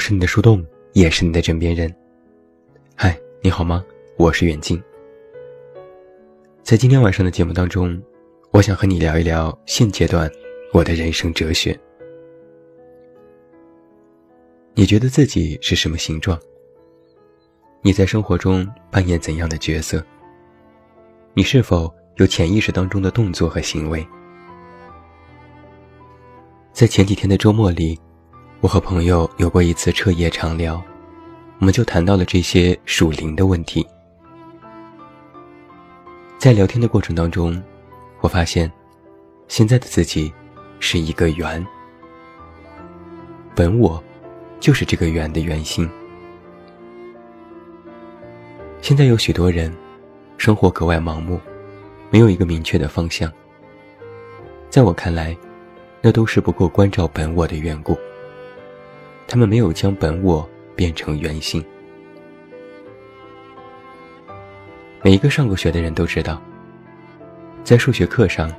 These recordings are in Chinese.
我是你的树洞，也是你的枕边人。嗨，你好吗？我是远近。在今天晚上的节目当中，我想和你聊一聊现阶段我的人生哲学。你觉得自己是什么形状？你在生活中扮演怎样的角色？你是否有潜意识当中的动作和行为？在前几天的周末里。我和朋友有过一次彻夜长聊，我们就谈到了这些属灵的问题。在聊天的过程当中，我发现，现在的自己是一个圆，本我就是这个圆的圆心。现在有许多人，生活格外盲目，没有一个明确的方向。在我看来，那都是不够关照本我的缘故。他们没有将本我变成圆心。每一个上过学的人都知道，在数学课上，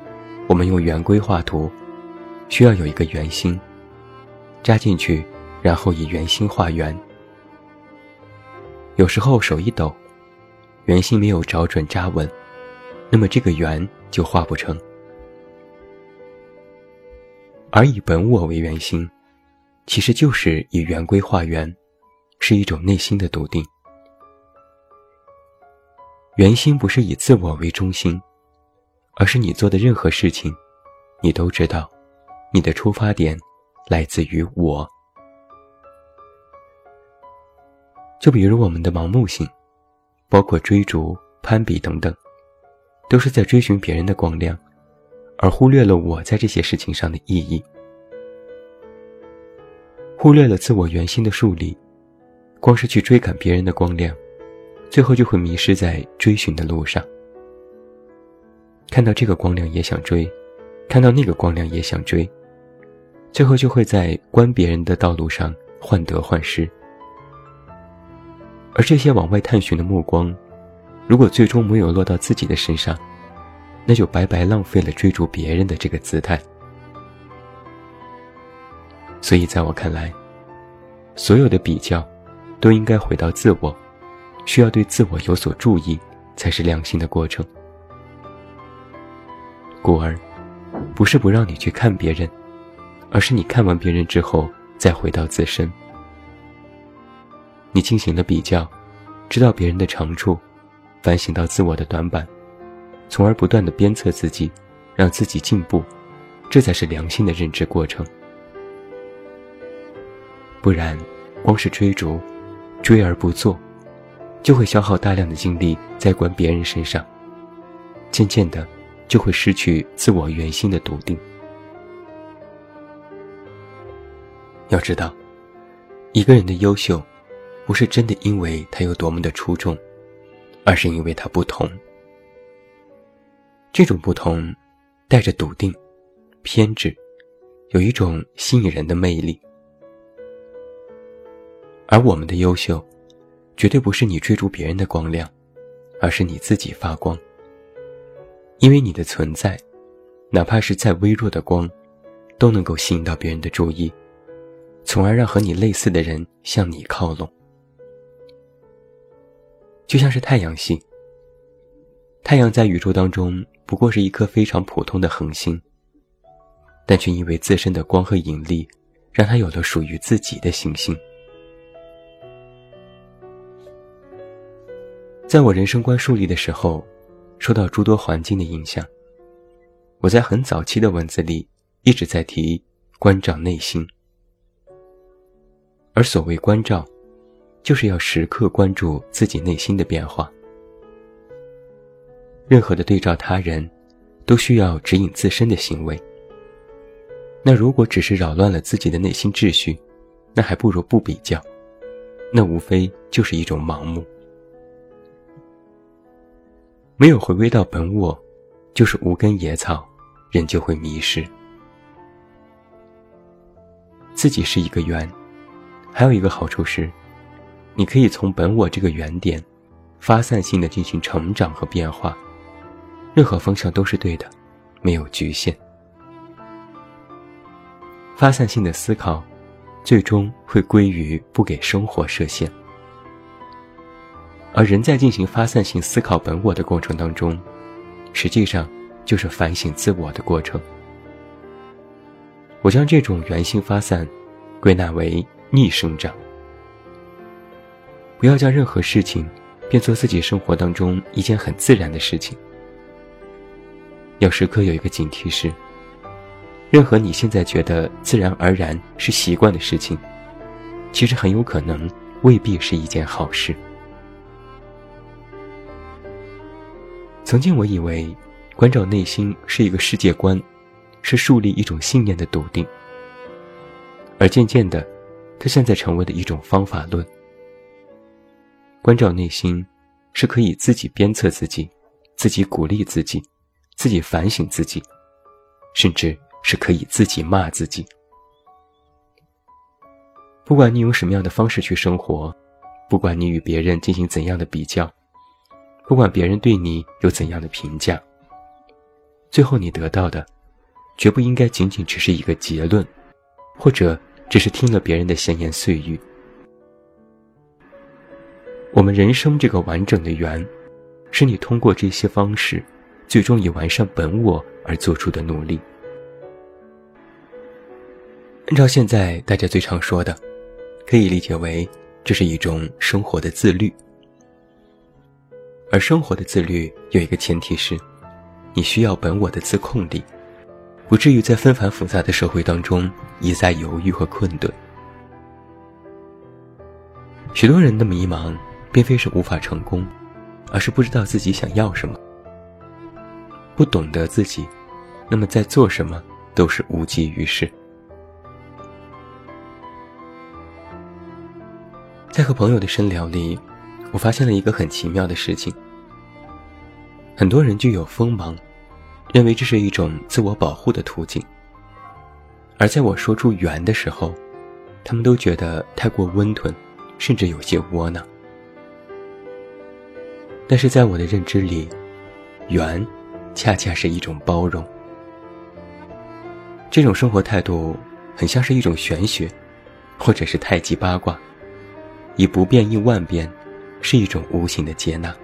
我们用圆规画图，需要有一个圆心扎进去，然后以圆心画圆。有时候手一抖，圆心没有找准扎稳，那么这个圆就画不成。而以本我为圆心。其实就是以圆规画圆，是一种内心的笃定。圆心不是以自我为中心，而是你做的任何事情，你都知道，你的出发点来自于我。就比如我们的盲目性，包括追逐、攀比等等，都是在追寻别人的光亮，而忽略了我在这些事情上的意义。忽略了自我原心的树立，光是去追赶别人的光亮，最后就会迷失在追寻的路上。看到这个光亮也想追，看到那个光亮也想追，最后就会在观别人的道路上患得患失。而这些往外探寻的目光，如果最终没有落到自己的身上，那就白白浪费了追逐别人的这个姿态。所以，在我看来，所有的比较，都应该回到自我，需要对自我有所注意，才是良性的过程。故而，不是不让你去看别人，而是你看完别人之后，再回到自身。你进行了比较，知道别人的长处，反省到自我的短板，从而不断的鞭策自己，让自己进步，这才是良性的认知过程。不然，光是追逐，追而不做，就会消耗大量的精力在管别人身上。渐渐的，就会失去自我原心的笃定。要知道，一个人的优秀，不是真的因为他有多么的出众，而是因为他不同。这种不同，带着笃定、偏执，有一种吸引人的魅力。而我们的优秀，绝对不是你追逐别人的光亮，而是你自己发光。因为你的存在，哪怕是再微弱的光，都能够吸引到别人的注意，从而让和你类似的人向你靠拢。就像是太阳系，太阳在宇宙当中不过是一颗非常普通的恒星，但却因为自身的光和引力，让它有了属于自己的行星。在我人生观树立的时候，受到诸多环境的影响。我在很早期的文字里一直在提关照内心，而所谓关照，就是要时刻关注自己内心的变化。任何的对照他人，都需要指引自身的行为。那如果只是扰乱了自己的内心秩序，那还不如不比较，那无非就是一种盲目。没有回归到本我，就是无根野草，人就会迷失。自己是一个圆，还有一个好处是，你可以从本我这个圆点，发散性的进行成长和变化，任何方向都是对的，没有局限。发散性的思考，最终会归于不给生活设限。而人在进行发散性思考本我的过程当中，实际上就是反省自我的过程。我将这种圆性发散归纳为逆生长。不要将任何事情变作自己生活当中一件很自然的事情。要时刻有一个警惕是：任何你现在觉得自然而然是习惯的事情，其实很有可能未必是一件好事。曾经我以为，关照内心是一个世界观，是树立一种信念的笃定。而渐渐的，它现在成为了一种方法论。关照内心，是可以自己鞭策自己，自己鼓励自己，自己反省自己，甚至是可以自己骂自己。不管你用什么样的方式去生活，不管你与别人进行怎样的比较。不管别人对你有怎样的评价，最后你得到的，绝不应该仅仅只是一个结论，或者只是听了别人的闲言碎语。我们人生这个完整的圆，是你通过这些方式，最终以完善本我而做出的努力。按照现在大家最常说的，可以理解为这是一种生活的自律。而生活的自律有一个前提是，你需要本我的自控力，不至于在纷繁复杂的社会当中一再犹豫和困顿。许多人的迷茫，并非是无法成功，而是不知道自己想要什么，不懂得自己，那么在做什么都是无济于事。在和朋友的深聊里。我发现了一个很奇妙的事情。很多人具有锋芒，认为这是一种自我保护的途径。而在我说出“圆”的时候，他们都觉得太过温吞，甚至有些窝囊。但是在我的认知里，“圆”恰恰是一种包容。这种生活态度很像是一种玄学，或者是太极八卦，以不变应万变。是一种无形的接纳。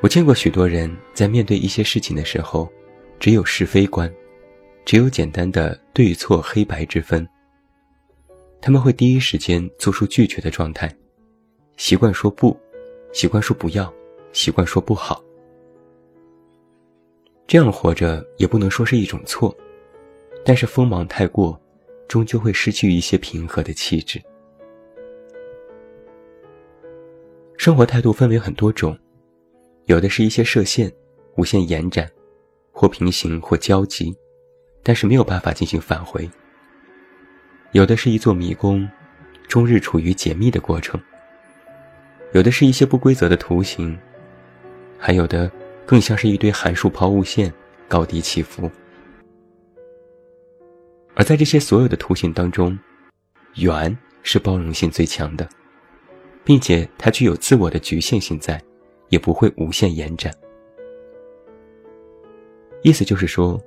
我见过许多人在面对一些事情的时候，只有是非观，只有简单的对错黑白之分。他们会第一时间做出拒绝的状态，习惯说不，习惯说不要，习惯说不好。这样活着也不能说是一种错，但是锋芒太过，终究会失去一些平和的气质。生活态度分为很多种，有的是一些射线，无限延展，或平行或交集，但是没有办法进行返回；有的是一座迷宫，终日处于解密的过程；有的是一些不规则的图形，还有的更像是一堆函数抛物线，高低起伏。而在这些所有的图形当中，圆是包容性最强的。并且它具有自我的局限性在，也不会无限延展。意思就是说，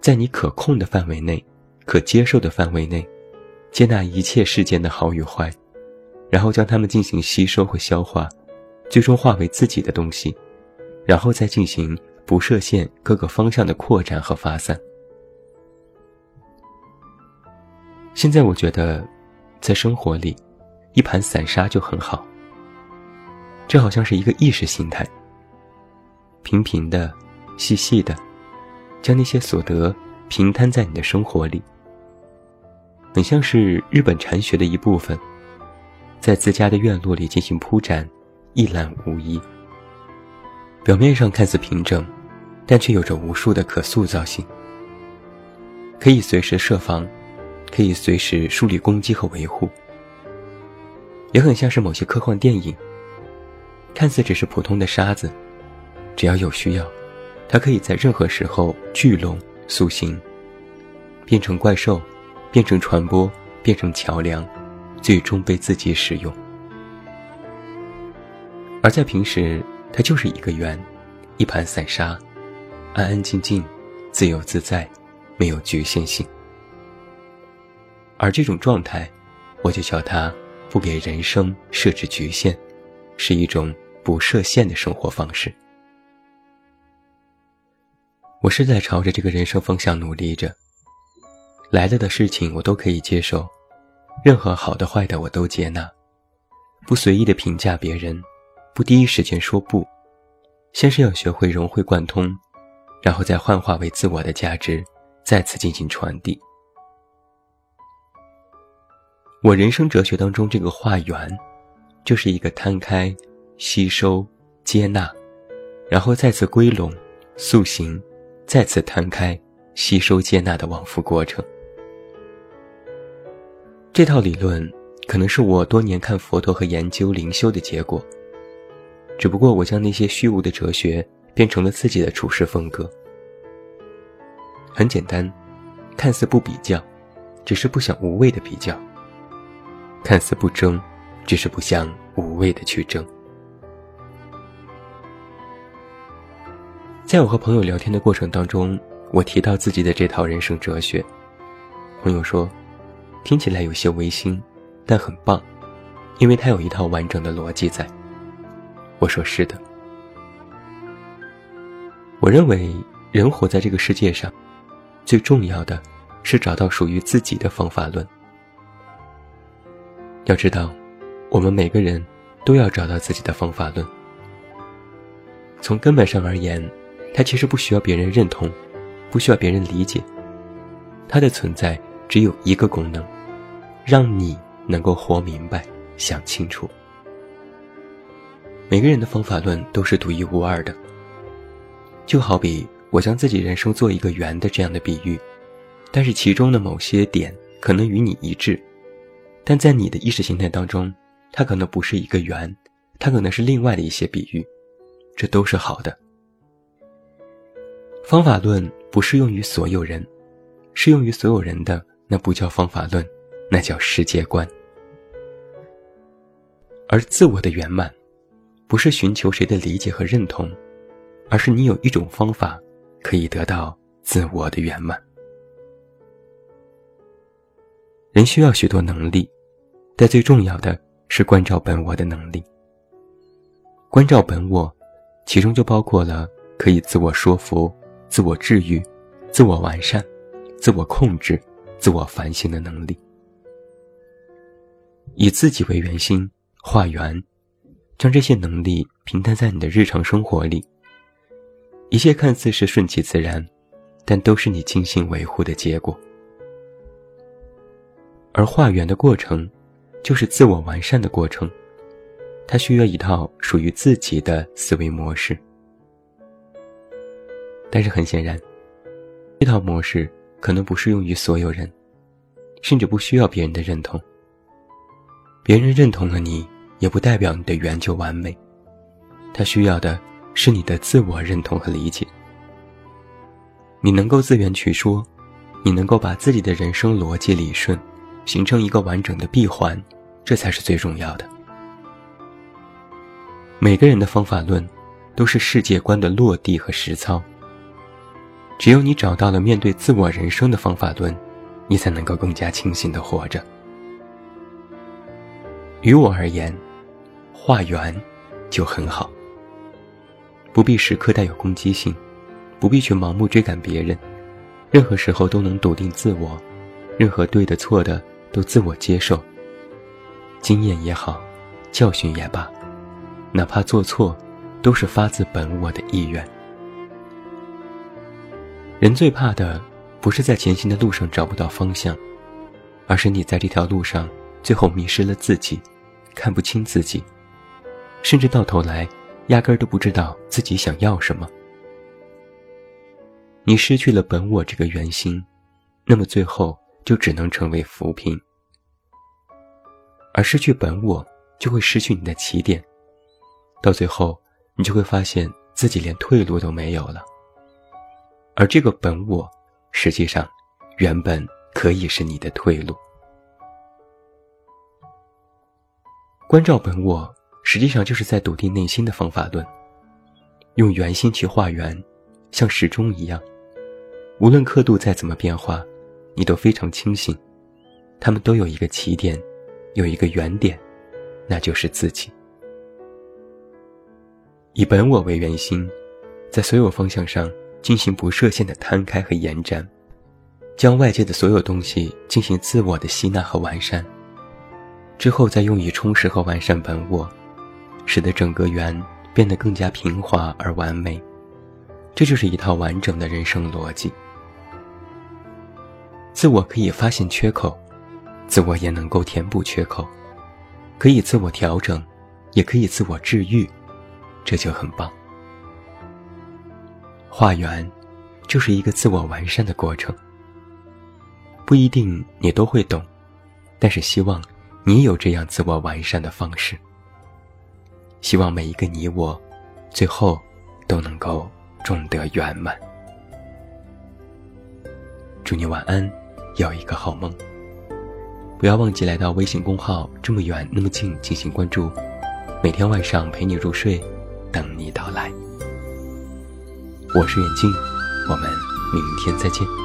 在你可控的范围内、可接受的范围内，接纳一切世间的好与坏，然后将它们进行吸收和消化，最终化为自己的东西，然后再进行不设限各个方向的扩展和发散。现在我觉得，在生活里。一盘散沙就很好，这好像是一个意识形态。平平的、细细的，将那些所得平摊在你的生活里，很像是日本禅学的一部分，在自家的院落里进行铺展，一览无遗。表面上看似平整，但却有着无数的可塑造性，可以随时设防，可以随时树立攻击和维护。也很像是某些科幻电影，看似只是普通的沙子，只要有需要，它可以在任何时候聚拢、塑形，变成怪兽，变成传播，变成桥梁，最终被自己使用。而在平时，它就是一个圆，一盘散沙，安安静静，自由自在，没有局限性。而这种状态，我就叫它不给人生设置局限，是一种不设限的生活方式。我是在朝着这个人生方向努力着。来了的事情我都可以接受，任何好的坏的我都接纳，不随意的评价别人，不第一时间说不，先是要学会融会贯通，然后再幻化为自我的价值，再次进行传递。我人生哲学当中这个化缘，就是一个摊开、吸收、接纳，然后再次归拢、塑形，再次摊开、吸收、接纳的往复过程。这套理论可能是我多年看佛陀和研究灵修的结果，只不过我将那些虚无的哲学变成了自己的处事风格。很简单，看似不比较，只是不想无谓的比较。看似不争，只是不想无谓的去争。在我和朋友聊天的过程当中，我提到自己的这套人生哲学，朋友说，听起来有些违心，但很棒，因为它有一套完整的逻辑在。我说是的，我认为人活在这个世界上，最重要的是找到属于自己的方法论。要知道，我们每个人都要找到自己的方法论。从根本上而言，它其实不需要别人认同，不需要别人理解。它的存在只有一个功能，让你能够活明白、想清楚。每个人的方法论都是独一无二的。就好比我将自己人生做一个圆的这样的比喻，但是其中的某些点可能与你一致。但在你的意识形态当中，它可能不是一个圆，它可能是另外的一些比喻，这都是好的。方法论不适用于所有人，适用于所有人的那不叫方法论，那叫世界观。而自我的圆满，不是寻求谁的理解和认同，而是你有一种方法，可以得到自我的圆满。人需要许多能力。但最重要的是关照本我的能力。关照本我，其中就包括了可以自我说服、自我治愈、自我完善、自我控制、自我反省的能力。以自己为圆心，化圆，将这些能力平摊在你的日常生活里。一切看似是顺其自然，但都是你精心维护的结果。而化圆的过程。就是自我完善的过程，它需要一套属于自己的思维模式。但是很显然，这套模式可能不适用于所有人，甚至不需要别人的认同。别人认同了你，也不代表你的圆就完美。他需要的是你的自我认同和理解。你能够自圆其说，你能够把自己的人生逻辑理顺，形成一个完整的闭环。这才是最重要的。每个人的方法论，都是世界观的落地和实操。只有你找到了面对自我人生的方法论，你才能够更加清醒的活着。于我而言，化缘就很好，不必时刻带有攻击性，不必去盲目追赶别人，任何时候都能笃定自我，任何对的错的都自我接受。经验也好，教训也罢，哪怕做错，都是发自本我的意愿。人最怕的，不是在前行的路上找不到方向，而是你在这条路上最后迷失了自己，看不清自己，甚至到头来，压根儿都不知道自己想要什么。你失去了本我这个圆心，那么最后就只能成为浮萍。而失去本我，就会失去你的起点，到最后，你就会发现自己连退路都没有了。而这个本我，实际上，原本可以是你的退路。关照本我，实际上就是在笃定内心的方法论，用圆心去画圆，像时钟一样，无论刻度再怎么变化，你都非常清醒，他们都有一个起点，有一个原点，那就是自己。以本我为圆心，在所有方向上进行不设限的摊开和延展，将外界的所有东西进行自我的吸纳和完善，之后再用以充实和完善本我，使得整个圆变得更加平滑而完美。这就是一套完整的人生逻辑。自我可以发现缺口，自我也能够填补缺口，可以自我调整，也可以自我治愈，这就很棒。化缘，就是一个自我完善的过程。不一定你都会懂，但是希望你有这样自我完善的方式。希望每一个你我，最后都能够终得圆满。祝你晚安。有一个好梦，不要忘记来到微信公号“这么远那么近”进行关注，每天晚上陪你入睡，等你到来。我是远近，我们明天再见。